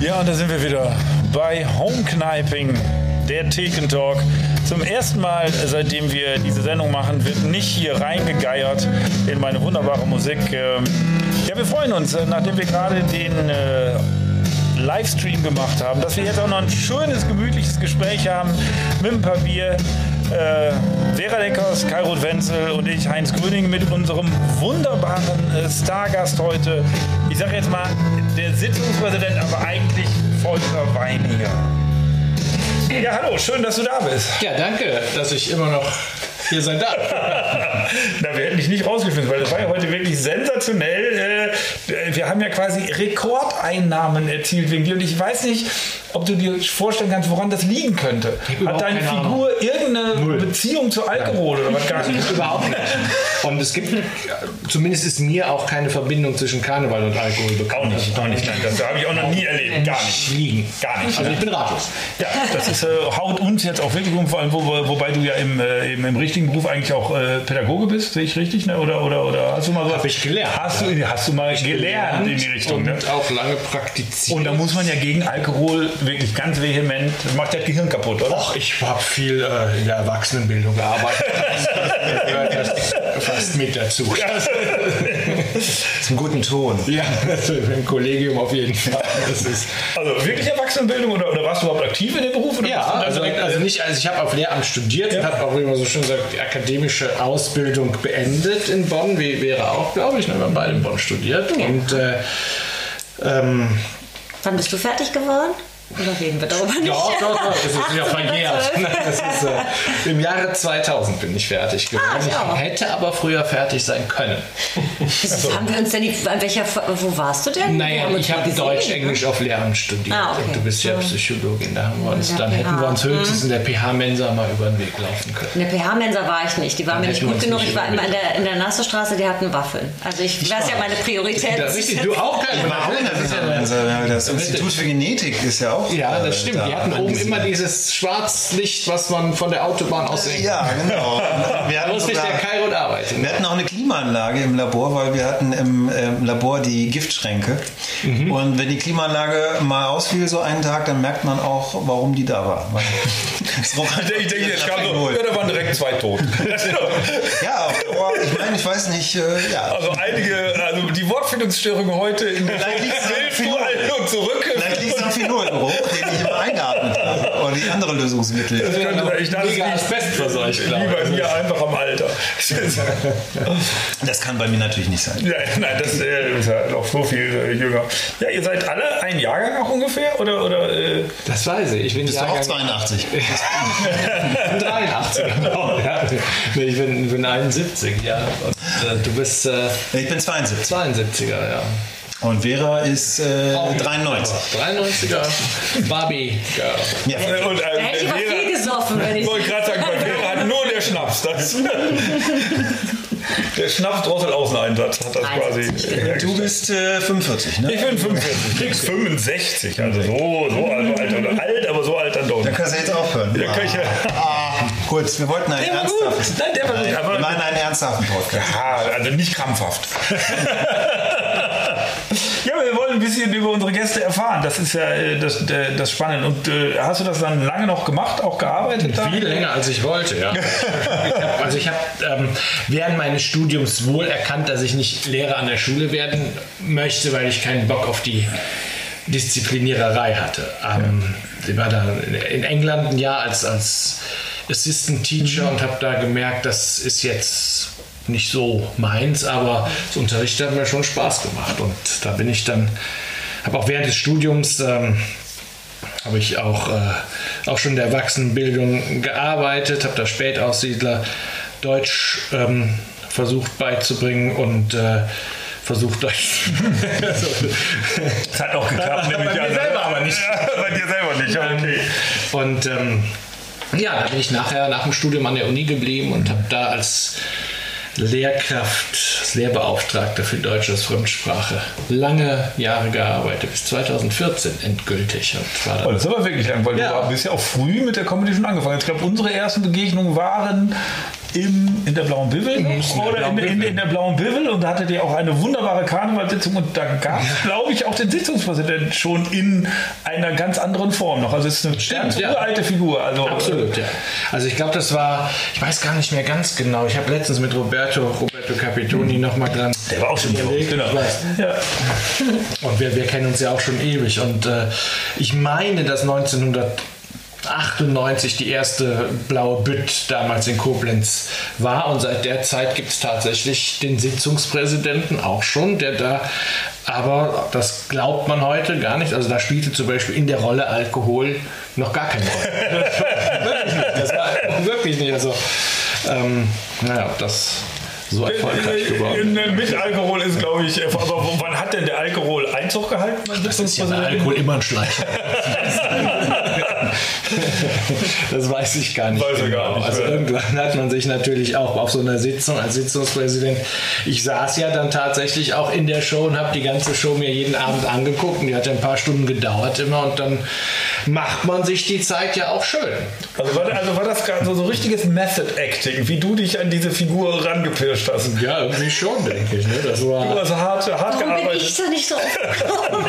Ja, und da sind wir wieder bei Home Kniping, der Thekentalk. Zum ersten Mal, seitdem wir diese Sendung machen, wird nicht hier reingegeiert in meine wunderbare Musik. Ähm, ja, wir freuen uns, äh, nachdem wir gerade den äh, Livestream gemacht haben, dass wir jetzt auch noch ein schönes, gemütliches Gespräch haben mit paar Bier. Äh, Vera Leckers, Kairut Wenzel und ich, Heinz Gröning, mit unserem wunderbaren äh, Stargast heute. Ich sage jetzt mal, der Sitzungspräsident, aber eigentlich Volker Weininger. Ja, hallo, schön, dass du da bist. Ja, danke, dass ich immer noch hier sein darf. Na, wir hätten dich nicht rausgeschmissen, weil das war ja heute wirklich sensationell. Äh, Wir haben ja quasi Rekordeinnahmen erzielt wegen dir und ich weiß nicht, ob du dir vorstellen kannst, woran das liegen könnte. Hat deine Figur irgendeine Null. Beziehung zu Alkohol oder was gar nicht? Überhaupt nicht. Und es gibt, zumindest ist mir auch keine Verbindung zwischen Karneval und Alkohol bekannt. Auch nicht, auch nicht, nein, das habe ich auch noch nie erlebt, gar nicht. Liegen. Gar nicht. Also ich bin ratlos. Ja, das ist, äh, haut uns jetzt auch wirklich um, vor allem, wo, wobei du ja im, äh, im, im richtigen Beruf eigentlich auch äh, Pädagoge bist, sehe ich richtig, ne? Oder, oder, oder hast du mal so? Hab ich gelernt, Hast du, hast du mal gelernt in die Richtung, und ne? auch lange praktiziert. Und da muss man ja gegen Alkohol wirklich ganz vehement, das macht ja das Gehirn kaputt, oder? Och, ich habe viel äh, in der Erwachsenenbildung gearbeitet. Fast mit dazu. Zum guten Ton. Ja, also im Kollegium auf jeden Fall. Das ist, Also wirklich Erwachsenenbildung oder, oder warst du überhaupt aktiv in dem Beruf? Oder Ja, also, direkt, also nicht, also ich habe auf Lehramt studiert und habe auch, wie man so schön sagt, die akademische Ausbildung beendet in Bonn, wie wäre auch, glaube ich, ne, wir haben beide in Bonn studiert. Und äh, ähm, Wann bist du fertig geworden? Oder reden wir darüber nicht? doch, doch, doch, das ist ja 1812. verjährt. Ist, äh, Im Jahre 2000 bin ich fertig geworden. Ah, ja. Ich hätte aber früher fertig sein können. Das haben wir uns denn nicht, an welcher, wo warst du denn? Naja, ich habe gesehen. Deutsch-Englisch auf Lehramt studiert Ah, okay. und du bist ja. Psychologin. Da haben wir uns, Ja, dann hätten wir uns höchstens in der PH-Mensa mal über den Weg laufen können. In der PH-Mensa war ich nicht. Die war Dann mir nicht gut genug. nicht Ich war immer in der, in der Nassestraße, die hatten Waffeln. Also ich, weiß ja meine Priorität. Richtig, du auch keine Waffeln, das ist ja Also, ja, das Institut für Genetik ist ja auch. Ja, äh, das stimmt. da Die hatten oben immer dieses Schwarzlicht, was man von der Autobahn aus sehen kann. Ja, genau. Wir Da hatten, sogar, der Kairo arbeiten. wir hatten auch eine Klimaanlage im Labor, weil wir hatten im ähm, Labor die Giftschränke. Mhm. Und wenn die Klimaanlage mal ausfiel, so einen Tag, dann merkt man auch, warum die da war. Ich denke, jetzt kam so, ja, da waren direkt zwei tot. Ja, aber ich meine, ich weiß nicht, äh, ja. Also einige, also die Wortfindungsstörung heute in der. Wildvorhaltung zurück. Vielleicht liegt es am Phenolgeruch, den ich immer eingeatmet habe. Oder die andere Lösungsmittel. Das könnte, ich dachte, Mega Asbestverseucht, glaube Wie bei ich. mir einfach am Alter. Das kann bei mir natürlich nicht sein. ja, nein, das äh, ist ja noch so viel äh, jünger. Ja, ihr seid alle ein Jahrgang auch ungefähr? Oder, oder äh, Das weiß ich. Ich bin Bist du auch Jahrgang 82? 83. Genau. Ja. Ich bin, bin 71, ja. Und, äh, du bist äh, Ich bin 72. 72er, ja. Und Vera ist äh, 93. 93er Barbie Girl. Ja. und, äh, Da hätte ich aber Vera- viel gesoffen, wenn Ich wollte gerade sagen, bei Vera hat nur der Schnaps. Das, der Schnaps drosselt Außeneinsatz hat das quasi. 73, Du bist äh, 45, ne? Ich bin 45, kriegst 65, also so, so alt, alt, alt, aber so alt dann doch Da nicht. kannst du jetzt aufhören. Ja, kann ich ja. Gut, wir wollten einen ernsthaften. Nein, der war gut, aber- wir meinen einen ernsthaften Podcast. Ah, also nicht krampfhaft. ja, aber wir wollen ein bisschen über unsere Gäste erfahren. Das ist ja äh, das, äh, das Spannende. Und äh, hast du das dann lange noch gemacht, auch gearbeitet? da? Viel länger als ich wollte, ja. Ich hab, also ich habe ähm, während meines Studiums wohl erkannt, dass ich nicht Lehrer an der Schule werden möchte, weil ich keinen Bock auf die Diszipliniererei hatte. Ähm, Ich war da in England ein Jahr als, als Assistant Teacher und habe da gemerkt, das ist jetzt nicht so meins, aber das Unterrichten hat mir schon Spaß gemacht und da bin ich dann, habe auch während des Studiums ähm, habe ich auch, äh, auch schon in der Erwachsenenbildung gearbeitet, habe da Spätaussiedler Deutsch ähm, versucht beizubringen und äh, versucht Deutsch. also, Das hat auch geklappt, Bei nämlich mir an- selber aber nicht. Bei dir selber nicht, ja, okay. Und ähm, ja, da bin ich nachher nach dem Studium an der Uni geblieben und habe da als Lehrkraft, als Lehrbeauftragter für Deutsch als Fremdsprache lange Jahre gearbeitet, bis 2014 endgültig. Und war Oh, das ist aber wirklich lang, weil Ja. du bist ja auch früh mit der Comedy schon angefangen. Ich glaube, unsere ersten Begegnungen waren im, in der Blauen Bibel oder in, in, in der Blauen Bibel und da hattet ihr auch eine wunderbare Karnevalssitzung und da gab es, glaube ich, auch den Sitzungspräsidenten schon in einer ganz anderen Form noch. Also es ist eine ganz ja. uralte Figur. Also, Absolut, ja. Also ich glaube, das war, ich weiß gar nicht mehr ganz genau. Ich habe letztens mit Roberto, Roberto Capitoni noch mal dran. Der war auch schon überlegt. genau. Ja. Und wir, wir kennen uns ja auch schon ewig. Und äh, ich meine, dass 1998 die erste blaue Bütt damals in Koblenz war. Und seit der Zeit gibt es tatsächlich den Sitzungspräsidenten auch schon, der da, aber das glaubt man heute gar nicht. Also da spielte zum Beispiel in der Rolle Alkohol noch gar keine Rolle. wirklich nicht. Das war wirklich nicht. Also, ähm, naja, ob das so erfolgreich geworden ist. In, mit Alkohol ist, glaube ich, äh, aber wann hat denn der Alkohol Einzug gehalten? Das ist ja? Alkohol immer ein Schleicher. das weiß ich gar nicht. Weiß er gar nicht, Also ja. irgendwann hat man sich natürlich auch auf so einer Sitzung als Sitzungspräsident. Ich saß ja dann tatsächlich auch in der Show und habe die ganze Show mir jeden Abend angeguckt. Und die hat ja ein paar Stunden gedauert immer. Und dann macht man sich die Zeit ja auch schön. Also war, also war das gerade so, so richtiges Method Acting, wie du dich an diese Figur rangepirscht hast. Ja, irgendwie schon, denke ich. Ne? Das Du war hast hart, hart Warum bin gearbeitet. ich da nicht drauf gekommen?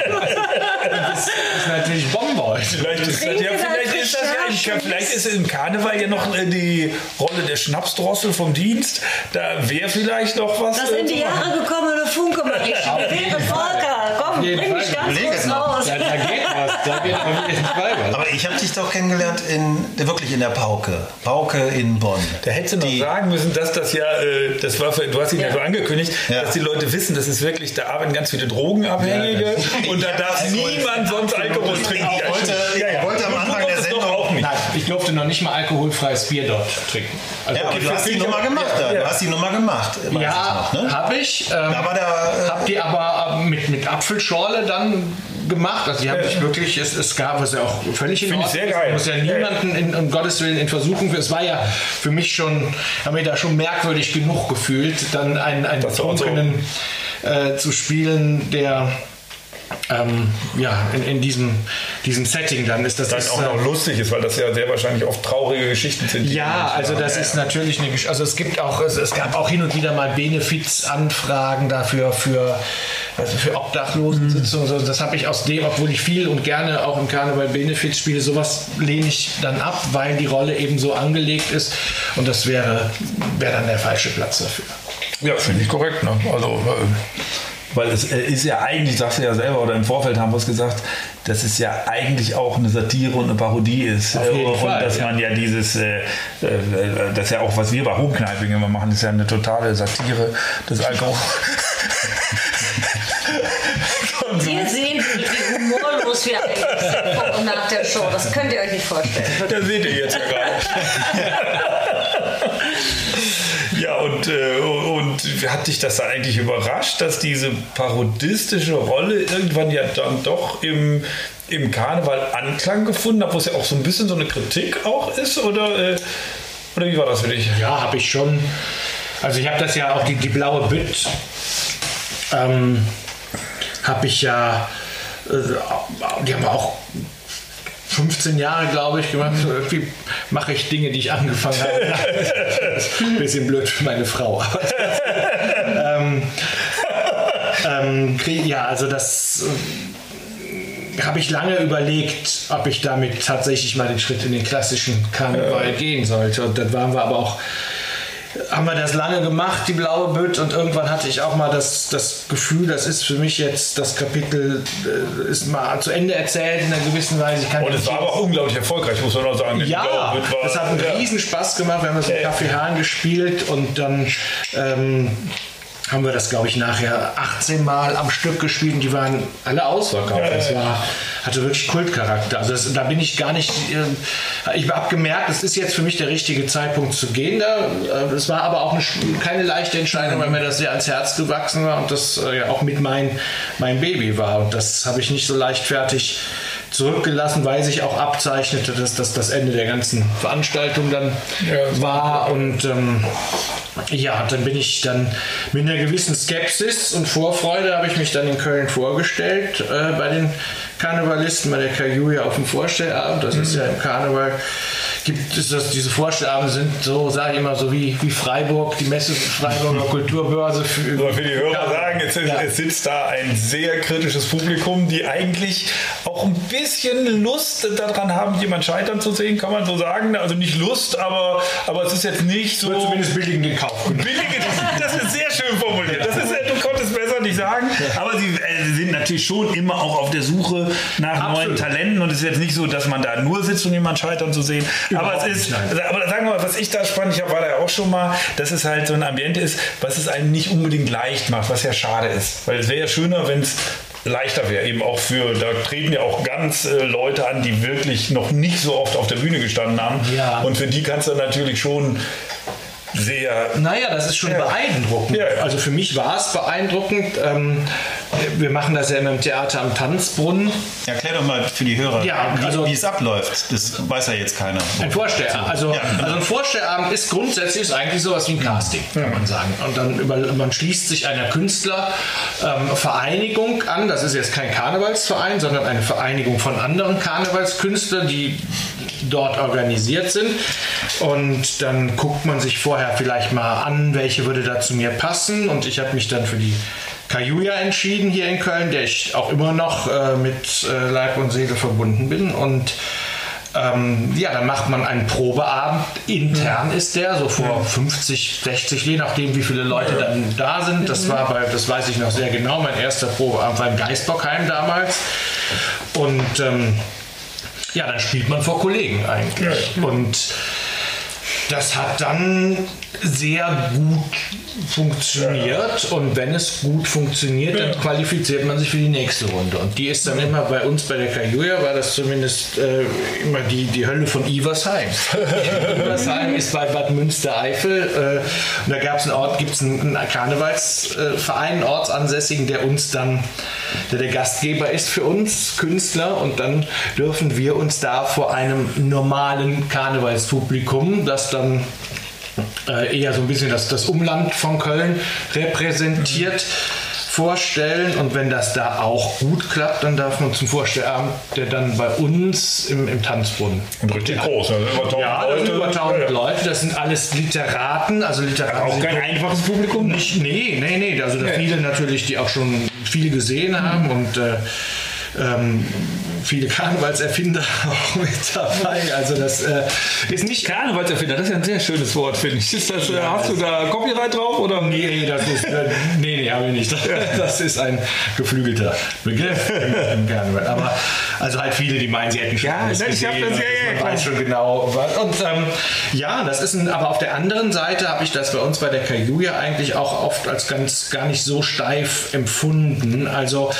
das ist natürlich Bombe heute. Vielleicht ist, ja, vielleicht, ist das ja im, vielleicht ist im Karneval ja noch äh, die Rolle der Schnapsdrossel vom Dienst. Da wäre vielleicht noch was. Das äh, in zu die machen. Jahre gekommene Funke ich. Wäre Volker, komm, bring mich Fall. ganz Überleg kurz raus. Da, da geht was. Da geht was. Aber ich habe dich doch kennengelernt in wirklich in der Pauke. Pauke in Bonn. Da hättest du noch Die- sagen müssen, dass das ja, äh, das war für, du hast ihn ja, Ja. so angekündigt, Ja. dass die Leute wissen, das ist wirklich, da arbeiten ganz viele Drogenabhängige und da darf niemand sonst Alkohol trinken. Ich wollte- ich wollte am Anfang der durftest doch Sendung- auch nicht. Nein, ich durfte noch nicht mal alkoholfreies Bier dort trinken. Also, Ja, okay, du hast die Nummer gemacht. da. Ja. Du hast die Nummer gemacht. Ja, ne? habe ich. Ähm, Da war der, äh, hab die aber äh, mit, mit Apfelschorle dann gemacht. Also die habe ich wirklich, es, es gab es ja auch völlig in Finde ich Ordnung. sehr geil. Muss ja niemanden in, um Gottes Willen in Versuchung. Es war ja für mich schon, habe mir da schon merkwürdig genug gefühlt, dann einen, einen war so. Äh, zu spielen, der ähm, ja, in, in diesem, diesem Setting dann ist das Dann auch noch äh, lustig ist, weil das ja sehr wahrscheinlich oft traurige Geschichten sind. ja, also das Ja, ist ja. natürlich eine Gesch Also es gibt auch, es, es gab auch hin und wieder mal Benefizanfragen dafür für, also für Obdachlosensitzungen. So, Das habe ich aus dem, obwohl ich viel und gerne auch im Karneval Benefiz spiele, sowas lehne ich dann ab, weil die Rolle eben so angelegt ist. Und das wäre, wäre dann der falsche Platz dafür. Ja, finde ich korrekt. Ne? Also, äh, weil es äh, ist ja eigentlich, sagst du ja selber, oder im Vorfeld haben wir es gesagt, dass es ja eigentlich auch eine Satire und eine Parodie ist. Auf jeden Äh, und Fall, dass ja. man ja dieses, äh, äh, das ist ja auch, was wir bei Homekneiping immer machen, ist ja eine totale Satire des Alkohol. Ihr seht, wie humorlos wir eigentlich sind nach der Show. Das könnt ihr euch nicht vorstellen. Das seht ihr jetzt ja gerade. Ja, und, äh, und hat dich das eigentlich überrascht, dass diese parodistische Rolle irgendwann ja dann doch im, im Karneval Anklang gefunden hat, wo es ja auch so ein bisschen so eine Kritik auch ist? Oder, äh, oder wie war das für dich? Ja, habe ich schon. Also ich habe das ja auch, die, die blaue Bütt, ähm, habe ich ja, äh, die haben wir auch 15 Jahre, glaube ich, gemacht. So Irgendwie mache ich Dinge, die ich angefangen habe. Ein bisschen blöd für meine Frau. aber ähm, ähm, ja, also das äh, habe ich lange überlegt, ob ich damit tatsächlich mal den Schritt in den klassischen Karneval gehen sollte. Und dann waren wir aber auch haben wir das lange gemacht, die blaue Bütt, und irgendwann hatte ich auch mal das, das Gefühl, das ist für mich jetzt das Kapitel, äh, ist mal zu Ende erzählt in einer gewissen Weise. Ich kann Und es war aber auch unglaublich erfolgreich, muss man auch sagen. Die ja, das hat einen ja. riesen Spaß gemacht. Wir haben das im Café Hahn gespielt und dann ähm, haben wir das, glaube ich, nachher 18 Mal am Stück gespielt und die waren alle ausverkauft. Ja, Das war, hatte wirklich Kultcharakter. Also das, da bin ich gar nicht, ähm, ich habe gemerkt, es ist jetzt für mich der richtige Zeitpunkt zu gehen. Da. Äh, Es war aber auch eine, keine leichte Entscheidung, weil mir das sehr ans Herz gewachsen war und das äh, ja auch mit mein, mein Baby war. Und das habe ich nicht so leichtfertig zurückgelassen, weil sich auch abzeichnete, dass das das Ende der ganzen Veranstaltung dann Ja. war. Und ähm, ja, dann bin ich dann mit einer gewissen Skepsis und Vorfreude habe ich mich dann in Köln vorgestellt äh, bei den Karnevalisten, bei der Kajuja auf dem Vorstellabend. Das ist ja im Karneval gibt es das, diese Vorstellungen sind so, sage ich immer, so wie, wie Freiburg, die Messe Freiburger Kulturbörse. Für, für die Hörer ja. sagen, es, ja. es, sitzt da ein sehr kritisches Publikum, die eigentlich auch ein bisschen Lust daran haben, jemand scheitern zu sehen, kann man so sagen. Also nicht Lust, aber, aber es ist jetzt nicht so. Zumindest billigen den Kauf. Billige, das, das ist sehr schön formuliert. Das ist, du konntest besser nicht sagen. Aber sie äh, sind natürlich schon immer auch auf der Suche nach Absolut. neuen Talenten und es ist jetzt nicht so, dass man da nur sitzt, um jemanden scheitern zu sehen. Überhaupt aber es ist, also, aber sagen wir mal, was ich da spannend, ich war da ja auch schon mal, dass es halt so ein Ambiente ist, was es einem nicht unbedingt leicht macht, was ja schade ist. Weil es wäre ja schöner, wenn es leichter wäre. Eben auch für, da treten ja auch ganz äh, Leute an, die wirklich noch nicht so oft auf der Bühne gestanden haben. Ja. Und für die kannst du natürlich schon sehr. Naja, das ist schon ja. beeindruckend. Ja. Also für mich war es beeindruckend. Ähm, wir machen das ja immer im Theater am Tanzbrunnen. Erklär doch mal für die Hörer, ja, also, wie, wie, es abläuft. Das weiß ja jetzt keiner. Ein Vorstellabend. Also, ja, genau. also ein Vorstellabend ist grundsätzlich ist eigentlich sowas wie ein Casting, kann man sagen. Und dann über, man schließt sich einer Künstlervereinigung ähm, an. Das ist jetzt kein Karnevalsverein, sondern eine Vereinigung von anderen Karnevalskünstlern, die dort organisiert sind. Und dann guckt man sich vorher vielleicht mal an, welche würde da zu mir passen. Und ich habe mich dann für die Kajuja entschieden hier in Köln, der ich auch immer noch äh, mit äh, Leib und Seele verbunden bin. Und ähm, ja, dann macht man einen Probeabend. Intern ist der, so vor 50, 60, je nachdem, wie viele Leute dann da sind. Das war bei, das weiß ich noch sehr genau, mein erster Probeabend war im Geistbockheim damals. Und ähm, ja, dann spielt man vor Kollegen eigentlich. Und das hat dann sehr gut funktioniert und wenn es gut funktioniert, dann qualifiziert man sich für die nächste Runde. Und die ist dann immer bei uns bei der Kajuja, war das zumindest äh, immer die, die Hölle von Iversheim. Iversheim ist bei Bad Münstereifel äh, und da gab es einen Ort, gibt es einen, einen Karnevalsverein, einen Ortsansässigen, der uns dann, der der Gastgeber ist für uns Künstler und dann dürfen wir uns da vor einem normalen Karnevalspublikum, das dann äh, eher so ein bisschen das, das Umland von Köln repräsentiert. vorstellen und wenn das da auch gut klappt, dann darf man zum Vorstellabend, der dann bei uns im, im Tanzbrunnen. Und richtig groß, also über 1000 ja, Leute. über 1000 ja. Leute, das sind alles Literaten, also Literaten. Auch kein einfaches Publikum? Nicht, nee, nee, nee, also ja. viele natürlich, die auch schon viel gesehen haben mhm. und äh, ähm, viele Karnevalserfinder auch mit dabei. Also das äh, ist nicht Karnevalserfinder. Das ist ja ein sehr schönes Wort, finde ich. Ist das, ja, hast du da Copyright drauf oder? Nee, das ist äh, nee, nee, habe ich nicht. Das ist ein geflügelter Begriff im, Karneval. Aber also halt viele, die meinen, sie hätten schon ja, alles gesehen. Ich das, ja, ja, man weiß schon genau. Was. Und ähm, ja, das ist ein. Aber auf der anderen Seite habe ich das bei uns bei der Kajuja eigentlich auch oft als ganz gar nicht so steif empfunden. Also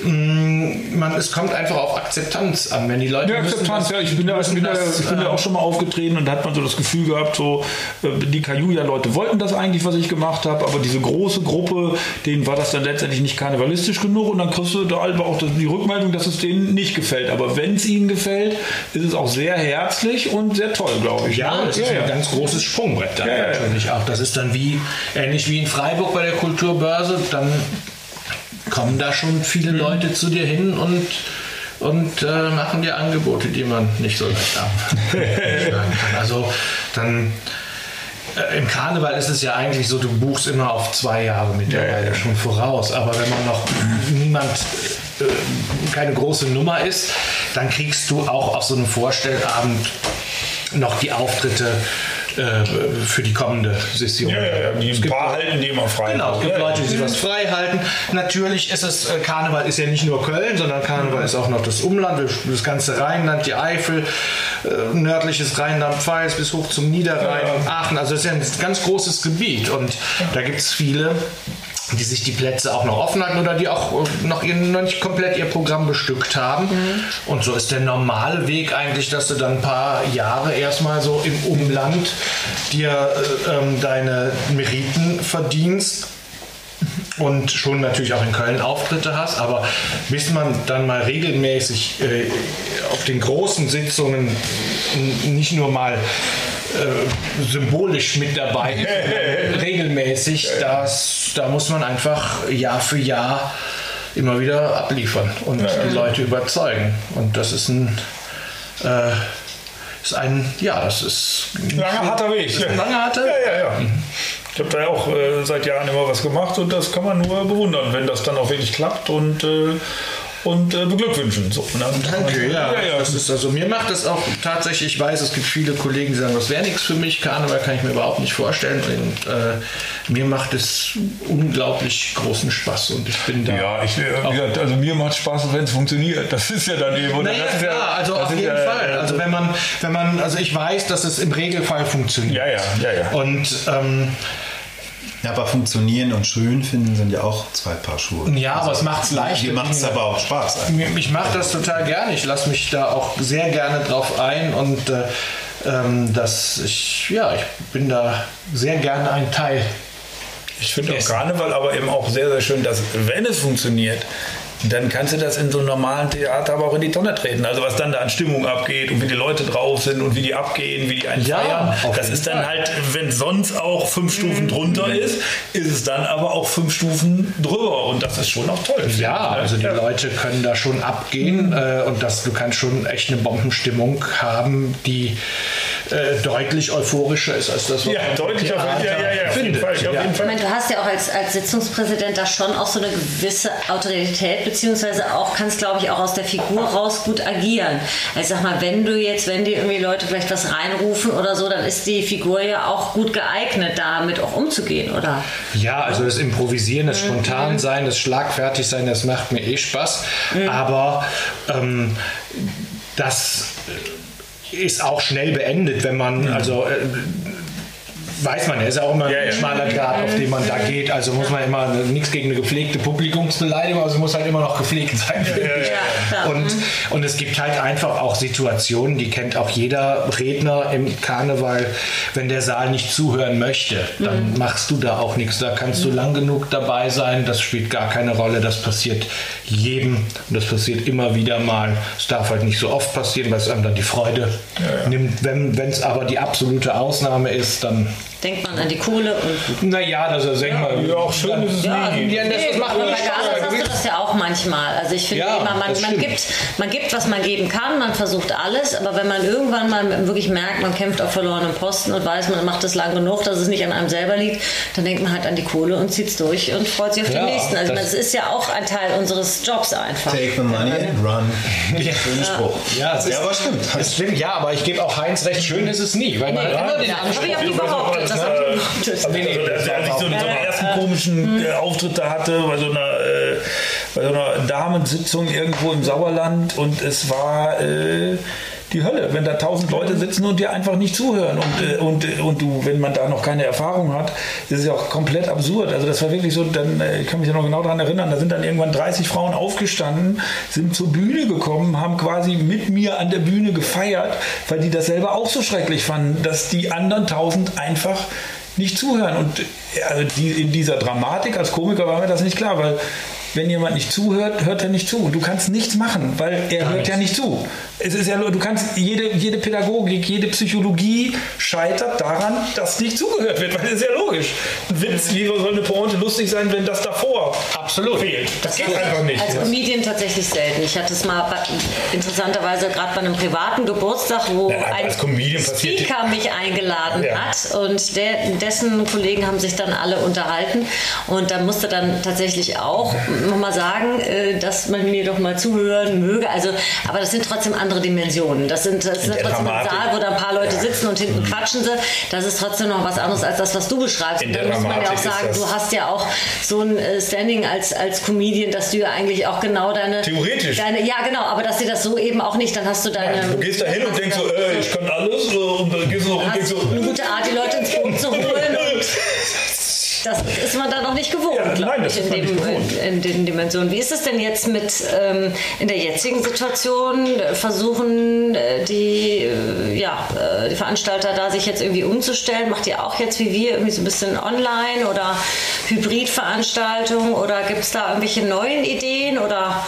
mh, mm, man, es kommt einfach auf Akzeptanz an. Wenn die Leute. Ja, Akzeptanz, ja. Ich bin, ja, ich bin, das, ich bin ja auch schon mal aufgetreten und da hat man so das Gefühl gehabt, so äh, die Kajuja-Leute wollten das eigentlich, was ich gemacht habe, aber diese große Gruppe, denen war das dann letztendlich nicht karnevalistisch genug und dann kriegst du da auch die Rückmeldung, dass es denen nicht gefällt. Aber wenn es ihnen gefällt, ist es auch sehr herzlich und sehr toll, glaube ich. Ja, das ist ja, ein ganz großes Sprungbrett dann natürlich auch. Das ist dann wie ähnlich wie in Freiburg bei der Kulturbörse, dann kommen da schon viele mhm. Leute zu dir hin und und äh, machen dir Angebote, die man nicht so leicht kann. Also dann äh, im Karneval ist es ja eigentlich so, du buchst immer auf zwei Jahre mittlerweile ja, ja. schon voraus. Aber wenn man noch niemand, äh, keine große Nummer ist, dann kriegst du auch auf so einem Vorstellabend noch die Auftritte äh, für die kommende Session. Ja, ja, ja. Die es gibt paar halten die immer frei. Genau, es gibt Leute, die sich was frei halten. Natürlich ist es, äh, Karneval ist ja nicht nur Köln, sondern Karneval mhm. ist auch noch das Umland, das ganze Rheinland, die Eifel, äh, nördliches Rheinland-Pfalz bis hoch zum Niederrhein, Aachen. Also es ist ja ein ganz großes Gebiet und da gibt es viele die sich die Plätze auch noch offen hatten oder die auch äh, noch, ihr, noch nicht komplett ihr Programm bestückt haben. Mhm. Und so ist der normale Weg eigentlich, dass du dann ein paar Jahre erstmal so im Umland dir äh, ähm, deine Meriten verdienst und schon natürlich auch in Köln Auftritte hast, aber bis man dann mal regelmäßig äh, auf den großen Sitzungen nicht nur mal äh, symbolisch mit dabei regelmäßig, das, da muss man einfach Jahr für Jahr immer wieder abliefern und die Leute überzeugen. Und das ist ein, äh, ist ein, ja, das ist ein langer harter Weg. Ist ein langer harter Ja, ja, ja. Ich habe da ja auch äh, seit Jahren immer was gemacht und das kann man nur bewundern, wenn das dann auch wirklich klappt und äh, und äh, beglückwünschen. So, ne? Danke, ja. ja, ja. Das ist also, mir macht das auch tatsächlich, ich weiß, es gibt viele Kollegen, die sagen, das wäre nichts für mich, Karneval kann ich mir überhaupt nicht vorstellen. Und äh, mir macht es unglaublich großen Spaß und ich bin da. Ja, ich, gesagt, also mir macht Spaß, wenn es funktioniert. Das ist ja dann eben. Naja, das ja, also auf jeden Fall. Also wenn man, wenn man, also ich weiß, dass es im Regelfall funktioniert. Ja, ja, ja, ja. Und ähm, ja, aber funktionieren und schön finden sind ja auch zwei Paar Schuhe. Ja, also, aber es macht es leicht. Mir macht es aber auch Spaß. Eigentlich. Ich mache das total gerne. Ich lasse mich da auch sehr gerne drauf ein und äh, ähm, dass ich, ja, ich bin da sehr gerne ein Teil. Ich finde auch Karneval aber eben auch sehr, sehr schön, dass wenn es funktioniert, dann kannst du das in so einem normalen Theater aber auch in die Tonne treten. Also was dann da an Stimmung abgeht und wie die Leute drauf sind und wie die abgehen, wie die einen ja, feiern. Das ist dann Fall. halt, wenn sonst auch fünf Stufen drunter mhm. ist, ist es dann aber auch fünf Stufen drüber und das ist schon auch toll. Ja, also die ja. Leute können da schon abgehen mhm. äh, und das, du kannst schon echt eine Bombenstimmung haben, die äh, deutlich euphorischer ist als das, was ja, deutlich ja, ja, ja, auf jeden Fall, auf jeden Fall. Ich meine, du hast ja auch als, als Sitzungspräsident da schon auch so eine gewisse Autorität beziehungsweise auch kannst, glaube ich, auch aus der Figur raus gut agieren. Also sag mal, wenn du jetzt, wenn dir irgendwie Leute vielleicht was reinrufen oder so, dann ist die Figur ja auch gut geeignet, damit auch umzugehen, oder? Ja, also das Improvisieren, das mhm. Spontansein, das Schlagfertigsein, das macht mir eh Spaß. Mhm. Aber ähm, das ist auch schnell beendet, wenn man, mhm. also äh, weiß man, er ist auch immer ja, ein schmaler Grad, auf den man da geht. Also muss man immer nichts gegen eine gepflegte Publikumsbeleidigung, aber also es muss halt immer noch gepflegt sein. Ja, und, und es gibt halt einfach auch Situationen, die kennt auch jeder Redner im Karneval, wenn der Saal nicht zuhören möchte, dann mhm. machst du da auch nichts. Da kannst du lang genug dabei sein, das spielt gar keine Rolle. Das passiert jedem und das passiert immer wieder mal. Es darf halt nicht so oft passieren, weil es einem dann die Freude nimmt. Wenn es aber die absolute Ausnahme ist, dann denkt man an die Kohle und. Naja, das ist, ja, mal, ja, auch schön ist es ja, nie. Ja, das, das macht man bei du das ja auch manchmal. Also ich finde ja, immer, man, man, gibt, man gibt, was man geben kann, man versucht alles, aber wenn man irgendwann mal wirklich merkt, man kämpft auf verlorenen Posten und weiß, man macht das lang genug, dass es nicht an einem selber liegt, dann denkt man halt an die Kohle und zieht es durch und freut sich auf den nächsten. Also das, das, ist ja auch ein Teil unseres Jobs einfach. Take the money and run. Ja. Schöner Spruch. Ja, es ist, aber stimmt. Es stimmt, ja, aber ich gebe auch Heinz recht, schön ist es nie, weil man nee, immer den Anspruch... Ich habe die behauptet, das hat also, nee, nee, als ich so, so einen ersten komischen äh, Auftritt da hatte, bei so einer, äh, bei so einer Damensitzung irgendwo im Sauerland und es war äh, die Hölle, wenn da tausend Leute sitzen und dir einfach nicht zuhören und, äh, und, äh, und du, wenn man da noch keine Erfahrung hat, ist es ja auch komplett absurd. Also das war wirklich so, dann, äh, ich kann mich ja noch genau daran erinnern, da sind dann irgendwann 30 Frauen aufgestanden, sind zur Bühne gekommen, haben quasi mit mir an der Bühne gefeiert, weil die das selber auch so schrecklich fanden, dass die anderen tausend einfach nicht zuhören. Und also die, in dieser Dramatik als Komiker war mir das nicht klar, weil wenn jemand nicht zuhört, hört er nicht zu. Und du kannst nichts machen, weil er Gar hört nichts. ja nicht zu. Es ist ja, du kannst jede, jede Pädagogik, jede Psychologie scheitert daran, dass nicht zugehört wird, weil das ist ja logisch. Ein Witz, wie soll eine Pointe lustig sein, wenn das davor absolut fehlt? Das, das geht einfach nicht. Als Comedian tatsächlich selten. Ich hatte es mal bei, interessanterweise gerade bei einem privaten Geburtstag, wo ja, ein Speaker mich eingeladen ja. hat und der, dessen Kollegen haben sich dann alle unterhalten und da musste dann tatsächlich auch nochmal sagen, äh, dass man mir doch mal zuhören möge. Also, aber das sind trotzdem andere Dimensionen. Das sind, das ist trotzdem ein Saal, wo da ein paar Leute sitzen und hinten mhm. quatschen sie. Das ist trotzdem noch was anderes als das, was du beschreibst. In dann muss man ja auch sagen, du hast ja auch so ein äh, Standing als, als Comedian, dass du ja eigentlich auch genau deine. Theoretisch. Deine, ja, genau, aber dass dir das so eben auch nicht, dann hast du deine. Ja, du gehst da hin und denkst so, äh, ich kann alles und dann gehst du und denkst so. Eine gute Art, die Leute ins Boot zu holen. Und das ist man da noch nicht gewohnt, ja, nein, ich, in, dem, gewohnt. In, in, den Dimensionen. Wie ist es denn jetzt mit ähm, in der jetzigen Situation? Versuchen äh, die, äh, ja, äh, die Veranstalter da sich jetzt irgendwie umzustellen? Macht ihr auch jetzt wie wir irgendwie so ein bisschen online oder Hybridveranstaltungen oder gibt es da irgendwelche neuen Ideen oder?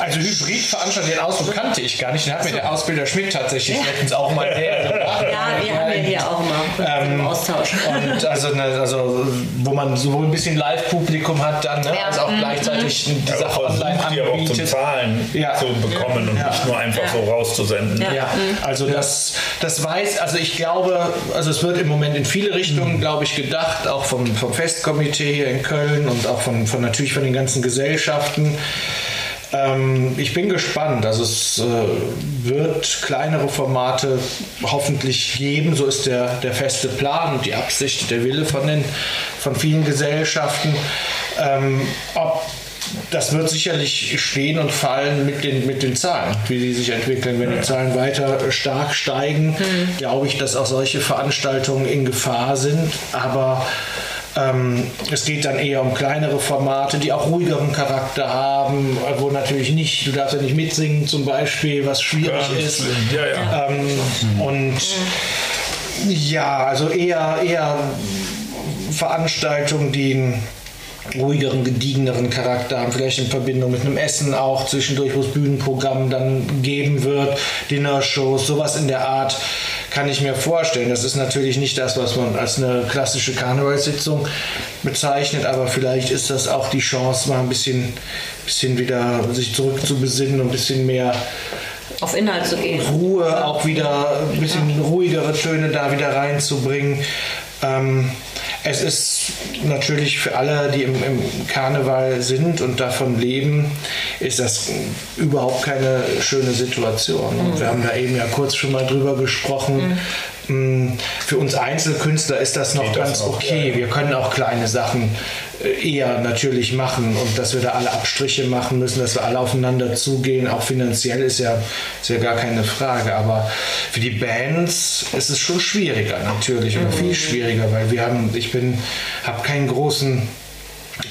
Also Hybridveranstaltung, den Ausdruck kannte ich gar nicht. Den hat mir der Ausbilder Schmidt tatsächlich ja. letztens auch mal her. Ja, wir haben ja hier auch mal ähm, Austausch. Und also, ne, also, wo man sowohl ein bisschen Live-Publikum hat dann, ne, ja. als auch mhm. gleichzeitig mhm. die Sache online anbietet. Die auch zum Zahlen ja. zu bekommen und nicht nur einfach so rauszusenden. Ja, mhm. also das, das weiß, also ich glaube, also es wird im Moment in viele Richtungen, mhm. glaube ich, gedacht, auch vom, vom Festkomitee hier in Köln und auch von, von natürlich von den ganzen Gesellschaften. Ähm, ich bin gespannt. Also es äh, wird kleinere Formate hoffentlich geben. So ist der, der feste Plan und die Absicht, der Wille von, den, von vielen Gesellschaften. Ähm, ob das wird sicherlich stehen und fallen mit den, mit den Zahlen, wie sie sich entwickeln. Wenn die Zahlen weiter stark steigen, mhm. glaube ich, dass auch solche Veranstaltungen in Gefahr sind. Aber ähm, es geht dann eher um kleinere Formate, die auch ruhigeren Charakter haben, wo natürlich nicht, du darfst ja nicht mitsingen zum Beispiel, was schwierig Ganz ist. Ja, ja. Ähm, und ja, also eher, eher Veranstaltungen, die einen ruhigeren, gediegeneren Charakter haben, vielleicht in Verbindung mit einem Essen auch zwischendurch, wo es Bühnenprogramm dann geben wird, Dinnershows, sowas in der Art kann ich mir vorstellen. Das ist natürlich nicht das, was man als eine klassische Karnevalssitzung bezeichnet, aber vielleicht ist das auch die Chance, mal ein bisschen, bisschen wieder sich zurückzubesinnen und ein bisschen mehr auf Inhalt zu gehen. Ruhe, auch wieder ein bisschen ruhigere Töne da wieder reinzubringen. Ähm, es ist natürlich für alle, die im, im, Karneval sind und davon leben, ist das überhaupt keine schöne Situation. Mhm. Wir haben da eben ja kurz schon mal drüber gesprochen. Mhm. Mm, für uns Einzelkünstler ist das noch Geht ganz das okay. Wir können auch kleine Sachen eher natürlich machen und dass wir da alle Abstriche machen müssen, dass wir alle aufeinander zugehen, auch finanziell ist ja, ist ja gar keine Frage. Aber für die Bands ist es schon schwieriger natürlich oder viel schwieriger, weil wir haben, ich bin, habe keinen großen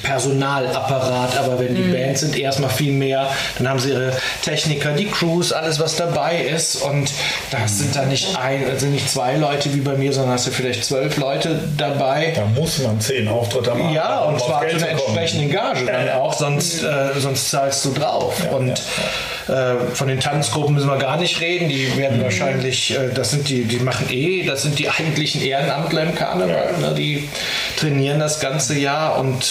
Personalapparat, aber wenn die mhm. Bands sind erstmal viel mehr, dann haben sie ihre Techniker, die Crews, alles was dabei ist und das sind dann nicht ein, sind also nicht zwei Leute wie bei mir, sondern hast du vielleicht zwölf Leute dabei. Da muss man zehn Auftritte machen. Ja, und zwar zu einer entsprechenden Gage dann auch, sonst, äh, sonst zahlst du drauf. Ja, und ja, äh, von den Tanzgruppen müssen wir gar nicht reden, die werden mhm. wahrscheinlich, äh, das sind die, die machen eh, das sind die eigentlichen Ehrenamtler im Karneval, ne? die trainieren das ganze Jahr und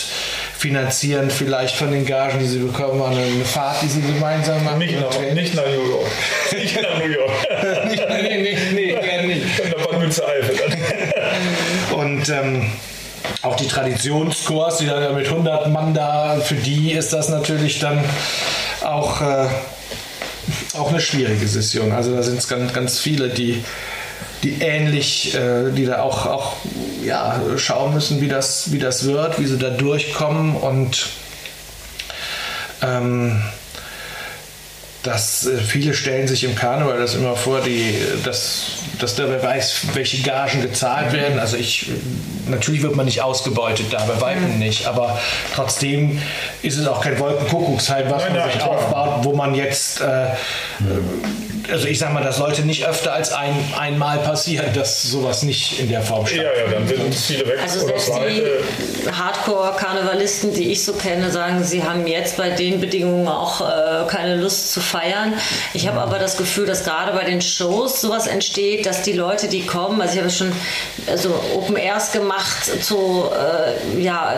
finanzieren vielleicht von den Gagen, die sie bekommen, eine, eine Fahrt, die sie gemeinsam machen. Nicht nach, nicht nach New York. nicht nach New York. nicht, nee, nee, nee, gerne nicht. Und da waren wir zu Und ähm, auch die Traditionskurs, die dann ja mit 100 Mann da, für die ist das natürlich dann auch, äh, auch eine schwierige Session. Also da sind es ganz, ganz viele, die die ähnlich, äh, die da auch, auch ja, schauen müssen, wie das, wie das wird, wie sie da durchkommen und ähm, dass äh, viele stellen sich im Karneval das immer vor, die, dass, dass der wer weiß, welche Gagen gezahlt werden. Also ich, natürlich wird man nicht ausgebeutet da, bei Weitem mhm. nicht, aber trotzdem ist es auch kein Wolkenkuckucksheim, was nein, man sich aufbaut, wo man jetzt äh, mhm also ich sag mal, das sollte nicht öfter als ein, einmal passieren, dass sowas nicht in der Form stattfindet. Ja, ja, dann sind viele weg. Also selbst die Hardcore-Karnevalisten, die ich so kenne, sagen, sie haben jetzt bei den Bedingungen auch äh, keine Lust zu feiern. Ich habe aber das Gefühl, dass gerade bei den Shows sowas entsteht, dass die Leute, die kommen, also ich habe schon also Open Airs gemacht zu, äh, ja,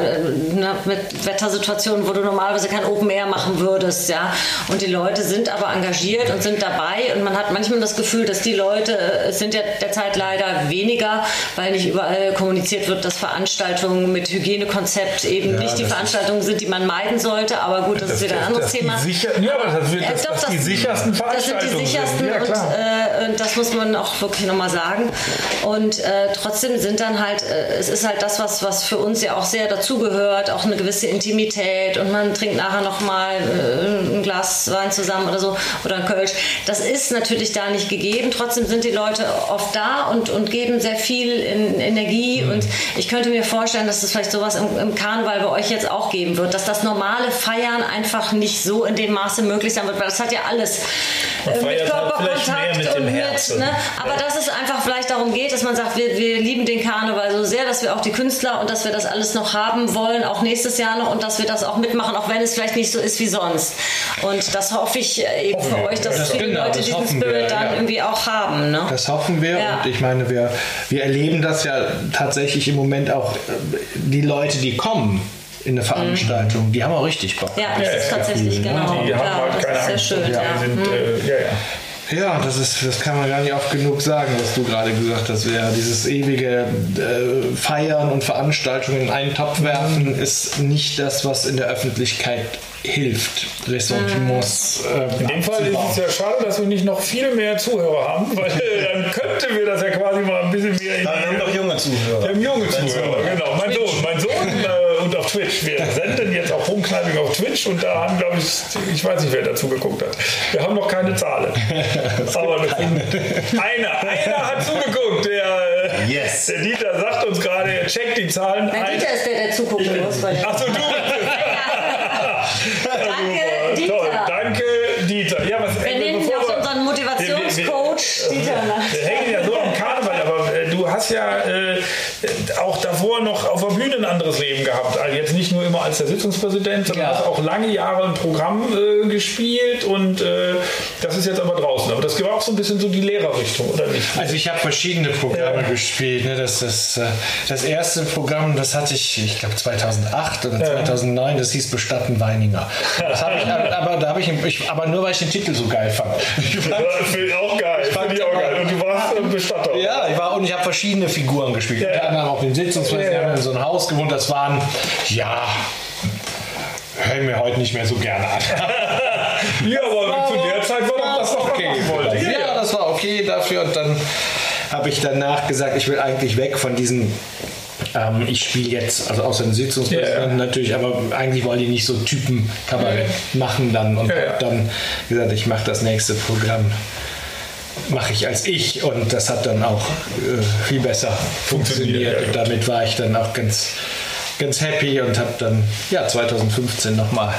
ne, mit Wettersituationen, wo du normalerweise kein Open Air machen würdest, ja. Und die Leute sind aber engagiert und sind dabei und und man hat manchmal das Gefühl, dass die Leute, es sind ja derzeit leider weniger, weil nicht überall kommuniziert wird, dass Veranstaltungen mit Hygienekonzept eben ja, nicht die Veranstaltungen sind, die man meiden sollte. Aber gut, das, das ist wieder ein anderes Thema. Sicher, ja, aber das, wird, das, äh, doch, das, die sichersten Veranstaltungen. Das sind die sichersten ja, und, äh, das muss man auch wirklich nochmal sagen. Und äh, trotzdem sind dann halt, äh, es ist halt das, was, was für uns ja auch sehr dazugehört, auch eine gewisse Intimität und man trinkt nachher nochmal äh, ein Glas Wein zusammen oder so oder ein Kölsch. Das ist natürlich da nicht gegeben. Trotzdem sind die Leute oft da und, und geben sehr viel in Energie. Mhm. Und ich könnte mir vorstellen, dass es vielleicht sowas im, im Karneval bei euch jetzt auch geben wird, dass das normale Feiern einfach nicht so in dem Maße möglich sein wird, weil das hat ja alles äh, mit halt Körperkontakt mit und mit. Ne? Aber dass es einfach vielleicht darum geht, dass man sagt, wir, wir lieben den Karneval so sehr, dass wir auch die Künstler und dass wir das alles noch haben wollen, auch nächstes Jahr noch und dass wir das auch mitmachen, auch wenn es vielleicht nicht so ist wie sonst. Und das hoffe ich eben hoffen für euch, dass das viele genau, Leute diesen Spirit wir, dann ja. irgendwie auch haben. Ne? Das hoffen wir. Ja. Und ich meine, wir, wir erleben das ja tatsächlich im Moment auch, die Leute, die kommen, in eine Veranstaltung. Mhm. Die haben auch richtig Bock. Ja, das ist tatsächlich, genau. Die haben halt keine Angst. Sehr schön, ja. Sind, mhm. äh, ja, ja. Ja, das, ist, das kann man gar nicht oft genug sagen, was du gerade gesagt hast. Ja, dieses ewige äh, Feiern und Veranstaltungen in einen Topf werfen ist nicht das, was in der Öffentlichkeit hilft. Ressentiments. Äh, in dem Fall ist es ja schade, dass wir nicht noch viel mehr Zuhörer haben, weil dann könnten wir das ja quasi mal ein bisschen mehr. In wir haben doch junge Zuhörer. Wir haben junge Zuhörer, genau. Mein Sohn, mein Sohn äh, und auf Twitch. Wir senden jetzt auch Rumkneiping auf Twitch und da haben, glaube ich, ich weiß nicht, wer dazu geguckt hat. Wir haben noch keine Zahlen. Aber einer, einer hat zugeguckt. Der, äh, yes. der Dieter sagt uns gerade, er checkt die Zahlen. Der Dieter ist der, der zugucken muss. Achso, du Danke, Dieter. Toll. Danke, Dieter. Ja, was, wir nehmen auch unseren Motivationscoach Dieter nach. Wir hängen ja so am Karneval, aber äh, du hast ja äh, auch davor noch auf der Bühne ein anderes Leben gehabt. Also jetzt nicht nur immer als der Sitzungspräsident, sondern ja. hast auch lange Jahre ein Programm äh, gespielt und äh, das ist jetzt aber draußen. Aber das war auch so ein bisschen so die Lehrerrichtung, oder nicht? Also ich habe verschiedene Programme ja. gespielt. Ne? Das, das, äh, das erste Programm, das hatte ich, ich glaube 2008 oder 2009, das hieß Bestatten Weininger. Das ich, aber, da ich, ich, aber nur weil ich den Titel so geil fand. Ich fand finde ich auch geil. Ich fand ich auch geil. Und du warst ein Bestatter. Ja, ich war und ich habe verschiedene Figuren gespielt. Ja. Unter anderem auch den Sitzungsplatz. Ja. Wir haben in so ein Haus gewohnt. Das waren ja hören wir heute nicht mehr so gerne an. ja, aber zu der Zeit war das doch okay. Ja, ja, das war okay dafür. Und dann habe ich danach gesagt, ich will eigentlich weg von diesen ähm, ich spiele jetzt, also außer den Sitzungspräsidenten yeah. natürlich, aber eigentlich wollen die nicht so Typen Kabarett machen dann und yeah. dann gesagt, ich mache das nächste Programm mache ich als ich und das hat dann auch äh, viel besser funktioniert. funktioniert ja, damit war ich dann auch ganz, ganz happy und habe dann ja 2015 nochmal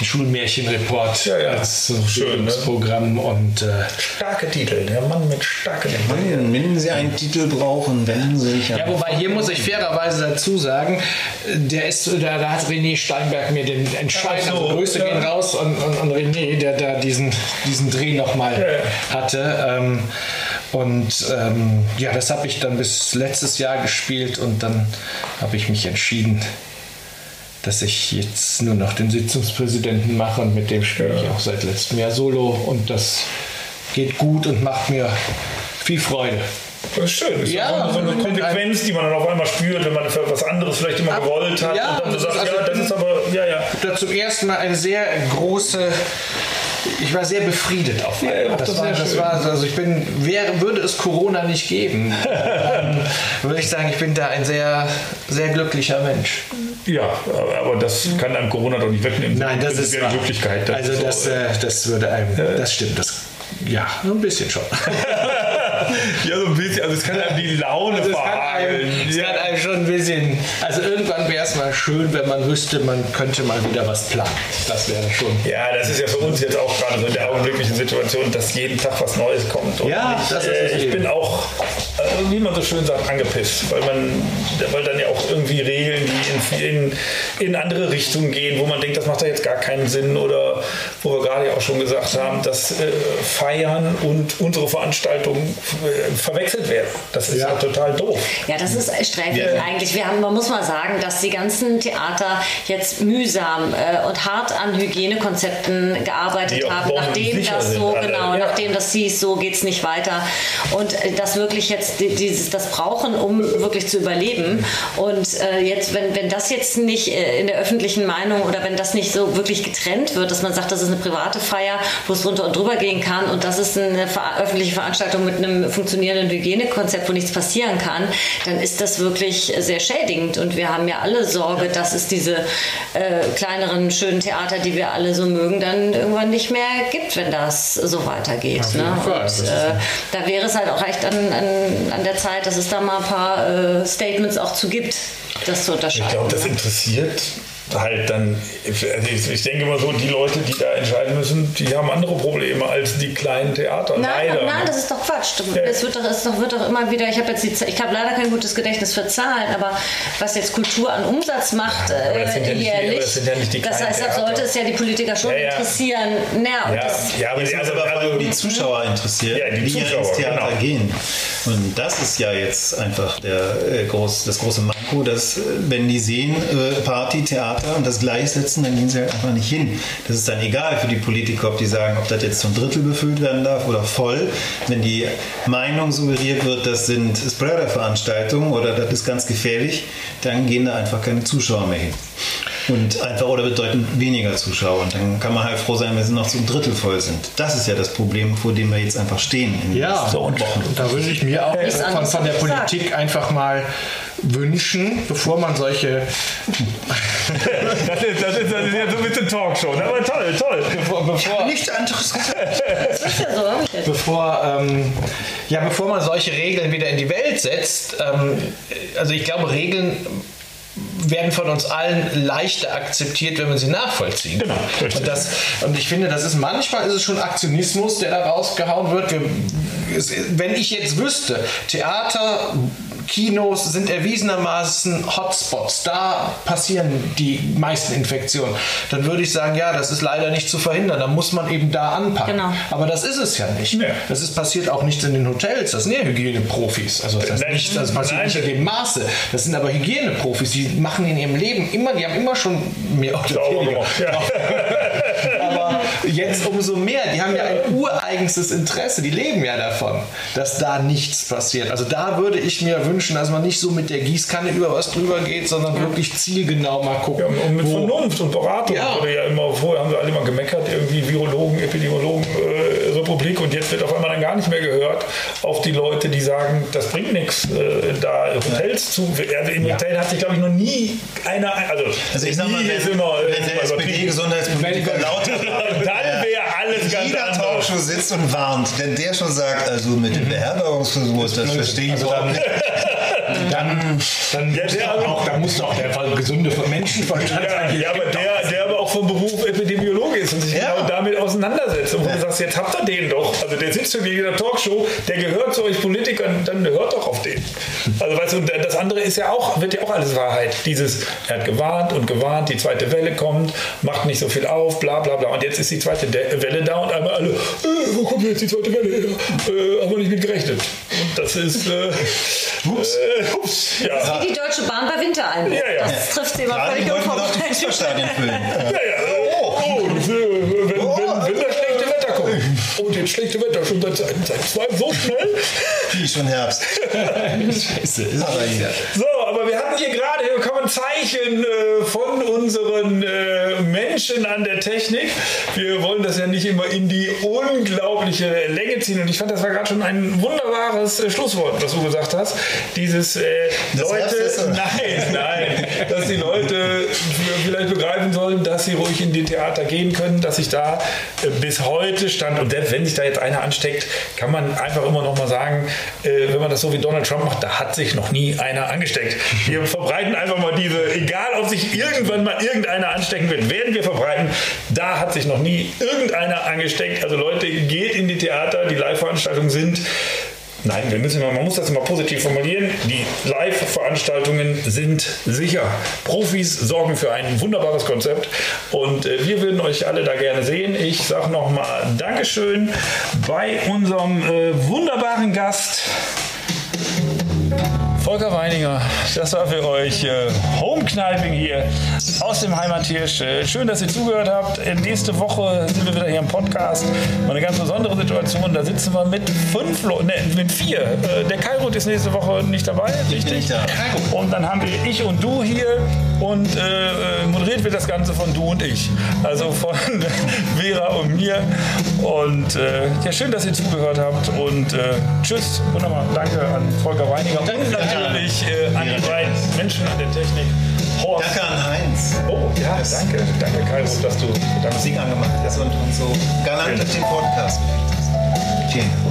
ein Schulmärchenreport ja, ja. als so Schön, ne? Programm und äh, starke Titel. Der Mann mit starken Titeln. Wenn Sie einen Titel brauchen, wenden Sie sich an. Ja, wobei hier muss ich fairerweise dazu sagen, der ist, da, da hat René Steinberg mir den entscheidenden so, also Grüße ja. gehen raus und, und, und, René, der da diesen, diesen Dreh nochmal ja. hatte. Ähm, und ähm, ja, das habe ich dann bis letztes Jahr gespielt und dann habe ich mich entschieden, dass ich jetzt nur noch den Sitzungspräsidenten mache und mit dem spiele ich auch seit letztem Jahr Solo und das geht gut und macht mir viel Freude. Das ist schön. Das ist ja, so eine Konsequenz, die man dann auf einmal spürt, wenn man für was anderes vielleicht immer gewollt hat. Ja, und dann so sagt, also ja, das ist aber, ja, ja. Da zum ersten Mal eine sehr große ich war sehr befriedet auf einmal. Ja, das, war, das war, also ich bin, wäre, würde es Corona nicht geben, würde ich sagen, ich bin da ein sehr, sehr glücklicher Mensch. Ja, aber das kann einem Corona doch nicht wegnehmen. Nein, das, das ist eine Wirklichkeit. Das also das, so, äh, das würde einem, das stimmt, das ja, ein bisschen schon. ja, so ein bisschen. Also es kann einem die Laune also es schon ein bisschen. Also irgendwann wäre es mal schön, wenn man wüsste, man könnte mal wieder was planen. Das wäre schon. Ja, das ist ja für uns jetzt auch gerade so in der augenblicklichen Situation, dass jeden Tag was Neues kommt. Und ja, ich, das ist äh, Ich bin auch, äh, wie man so schön sagt, angepisst, weil man, weil dann ja auch irgendwie Regeln, die in, in, in andere Richtungen gehen, wo man denkt, das macht da jetzt gar keinen Sinn oder wo wir gerade ja auch schon gesagt haben, dass äh, Feiern und unsere Veranstaltungen äh, verwechselt werden. Das ist ja. ja total doof. Ja, das ist sträflich ja. eigentlich. Wir haben, man muss mal sagen, dass die ganzen Theater jetzt mühsam äh, und hart an Hygienekonzepten gearbeitet haben, nachdem das so, alle. genau, ja. nachdem das hieß, so geht es nicht weiter. Und äh, das wirklich jetzt dieses, das brauchen, um wirklich zu überleben. Und äh, jetzt, wenn, wenn das jetzt nicht äh, in der öffentlichen Meinung oder wenn das nicht so wirklich getrennt wird, dass man sagt, das ist eine private Feier, wo es runter und drüber gehen kann und das ist eine öffentliche Veranstaltung mit einem funktionierenden Hygienekonzept, wo nichts passieren kann, dann ist das wirklich sehr schädigend. Und wir haben ja alle Sorge, dass es diese äh, kleineren, schönen Theater, die wir alle so mögen, dann irgendwann nicht mehr gibt, wenn das so weitergeht. Ne? Und, äh, da wäre es halt auch recht an, an, an, der Zeit, dass es da mal ein paar äh, Statements auch zu gibt, das zu unterscheiden. Ich glaube, das interessiert halt dann, also ich denke mal so, die Leute, die da entscheiden müssen, die haben andere Probleme als die kleinen Theater. Nein, leider. nein, das ist doch Quatsch. Ja. Es, wird doch, es wird doch immer wieder, ich habe jetzt die, ich habe leider kein gutes Gedächtnis für Zahlen, aber was jetzt Kultur an Umsatz macht, ja, äh, jährlich, das, ja das heißt, da sollte es ja die Politiker schon ja, interessieren. Na, ja, das, ja, aber, also, aber also, die Zuschauer interessiert, ja, die, die Zuschauer, ins Theater genau. gehen. Und das ist ja jetzt einfach der, äh, groß, das große Manko, dass äh, wenn die sehen, äh, Party, Theater und das gleichsetzen, dann gehen sie halt einfach nicht hin. Das ist dann egal für die Politiker, ob die sagen, ob das jetzt zum Drittel befüllt werden darf oder voll. Wenn die Meinung suggeriert wird, das sind Spreader-Veranstaltungen oder das ist ganz gefährlich, dann gehen da einfach keine Zuschauer mehr hin. Und einfach oder bedeutend weniger Zuschauer. Und dann kann man halt froh sein, wenn sie noch zum Drittel voll sind. Das ist ja das Problem, vor dem wir jetzt einfach stehen. ja, so und da würde ich mir auch von, von der Politik einfach mal wünschen, bevor man solche. das, ist, das, ist, das ist ja so ein bisschen Talkshow, ne? aber toll, toll. Bevor, bevor, Nichts anderes bevor, ähm, ja, bevor man solche Regeln wieder in die Welt setzt, ähm, also ich glaube, Regeln werden von uns allen leichter akzeptiert, wenn man sie nachvollziehen kann. Genau, und, das, und ich finde, das ist manchmal ist es schon Aktionismus, der da rausgehauen wird. Wir, wenn ich jetzt wüsste, Theater Kinos sind erwiesenermaßen Hotspots. Da passieren die meisten Infektionen. Dann würde ich sagen, ja, das ist leider nicht zu verhindern. Da muss man eben da anpacken. Genau. Aber das ist es ja nicht. Nee. Das ist passiert auch nicht in den Hotels. Das sind ja Hygieneprofis. Also das, nein, nicht, das passiert nein. nicht in dem Maße. Das sind aber Hygieneprofis. Die machen in ihrem Leben immer, die haben immer schon mehr oder weniger. Ja. jetzt umso mehr. Die haben ja ein ureigenstes Interesse. Die leben ja davon, dass da nichts passiert. Also da würde ich mir wünschen, dass man nicht so mit der Gießkanne über was drüber geht, sondern wirklich zielgenau mal gucken. Ja, und mit Vernunft und Beratung. Ja. Wurde ja immer, vorher haben wir alle immer gemeckert, irgendwie Virologen, Epidemiologen, äh, Republik und jetzt wird auf einmal dann gar nicht mehr gehört auf die Leute, die sagen, das bringt nichts, äh, da Hotels zu. Also im ja. Hotel hat sich, glaube ich, noch nie einer, also, also ich sag mal, wenn, immer, wenn der SPD-Gesundheitspolitiker lauter dann wäre alles ganz Jeder Talkshow sitzt und warnt, wenn der schon sagt, also mit dem Beherbergungsversuch, das verstehe ich also nicht. Dann, dann, ja, der, auch, da muss doch der gesunde Menschenverstand ja, ja, aber der, der aber auch vom Beruf Epidemiologe ist und sich ja. genau damit auseinandersetzt. Und wo du sagst, jetzt habt ihr den doch. Also der sitzt in jeder Talkshow, der gehört zu euch Politikern, dann hört doch auf den. Also weißt du, das andere ist ja auch, wird ja auch alles Wahrheit. Dieses, er hat gewarnt und gewarnt, die zweite Welle kommt, macht nicht so viel auf, bla bla bla. Und jetzt ist die zweite Welle da und einmal alle, äh, wo kommt jetzt die zweite Welle her? Äh, haben wir nicht mit gerechnet. Und das ist. Äh, ups. Äh, ups ja. Das ist wie die Deutsche Bahn bei Wintereinbruch. Ja, ja. Das trifft sie immer Gerade völlig unvorbereitet. die Fußballstadien füllen. Ja, ja. Oh, oh, wenn, oh, wenn, wenn das schlechte Wetter kommt. Und jetzt schlechte Wetter schon seit, seit zwei so schnell. Wie schon Herbst. Scheiße. So, aber wir hatten hier gerade, hier Zeichen äh, von unseren äh, Menschen an der Technik. Wir wollen das ja nicht immer in die unglaubliche Länge ziehen. Und ich fand, das war gerade schon ein wunderbares äh, Schlusswort, was du gesagt hast. Dieses äh, Leute, nein, nein, dass die Leute vielleicht begreifen sollen, dass sie ruhig in die Theater gehen können, dass sich da äh, bis heute stand und selbst wenn sich da jetzt einer ansteckt, kann man einfach immer noch mal sagen, äh, wenn man das so wie Donald Trump macht, da hat sich noch nie einer angesteckt. Wir verbreiten einfach mal diese, egal ob sich irgendwann mal irgendeiner anstecken wird, werden wir verbreiten. Da hat sich noch nie irgendeiner angesteckt. Also Leute, geht in die Theater, die Live-Veranstaltungen sind Nein, wir müssen man muss das immer positiv formulieren. Die Live-Veranstaltungen sind sicher. Profis sorgen für ein wunderbares Konzept und äh, wir würden euch alle da gerne sehen. Ich sage nochmal Dankeschön bei unserem äh, wunderbaren Gast. Volker Weininger, das war für euch äh, Homekneiping hier aus dem Heimathirsch. Äh, schön, dass ihr zugehört habt. Äh, nächste Woche sind wir wieder hier im Podcast. Eine ganz besondere Situation. Da sitzen wir mit fünf Leuten, ne, mit vier. Äh, der Kairut ist nächste Woche nicht dabei, richtig? Ja. Und dann haben wir ich und du hier und äh, moderiert wird das Ganze von du und ich. Also von Vera und mir. Und äh, ja, schön, dass ihr zugehört habt und tschüss. Wunderbar. Danke an Volker Weininger. Danke natürlich äh, an die beiden Menschen an der Technik. Horst. Danke an Heinz. Oh, ja, das danke. Danke, Kai, dass du deine Musik angemacht hast und, und so galant durch den Podcast. Vielen Dank.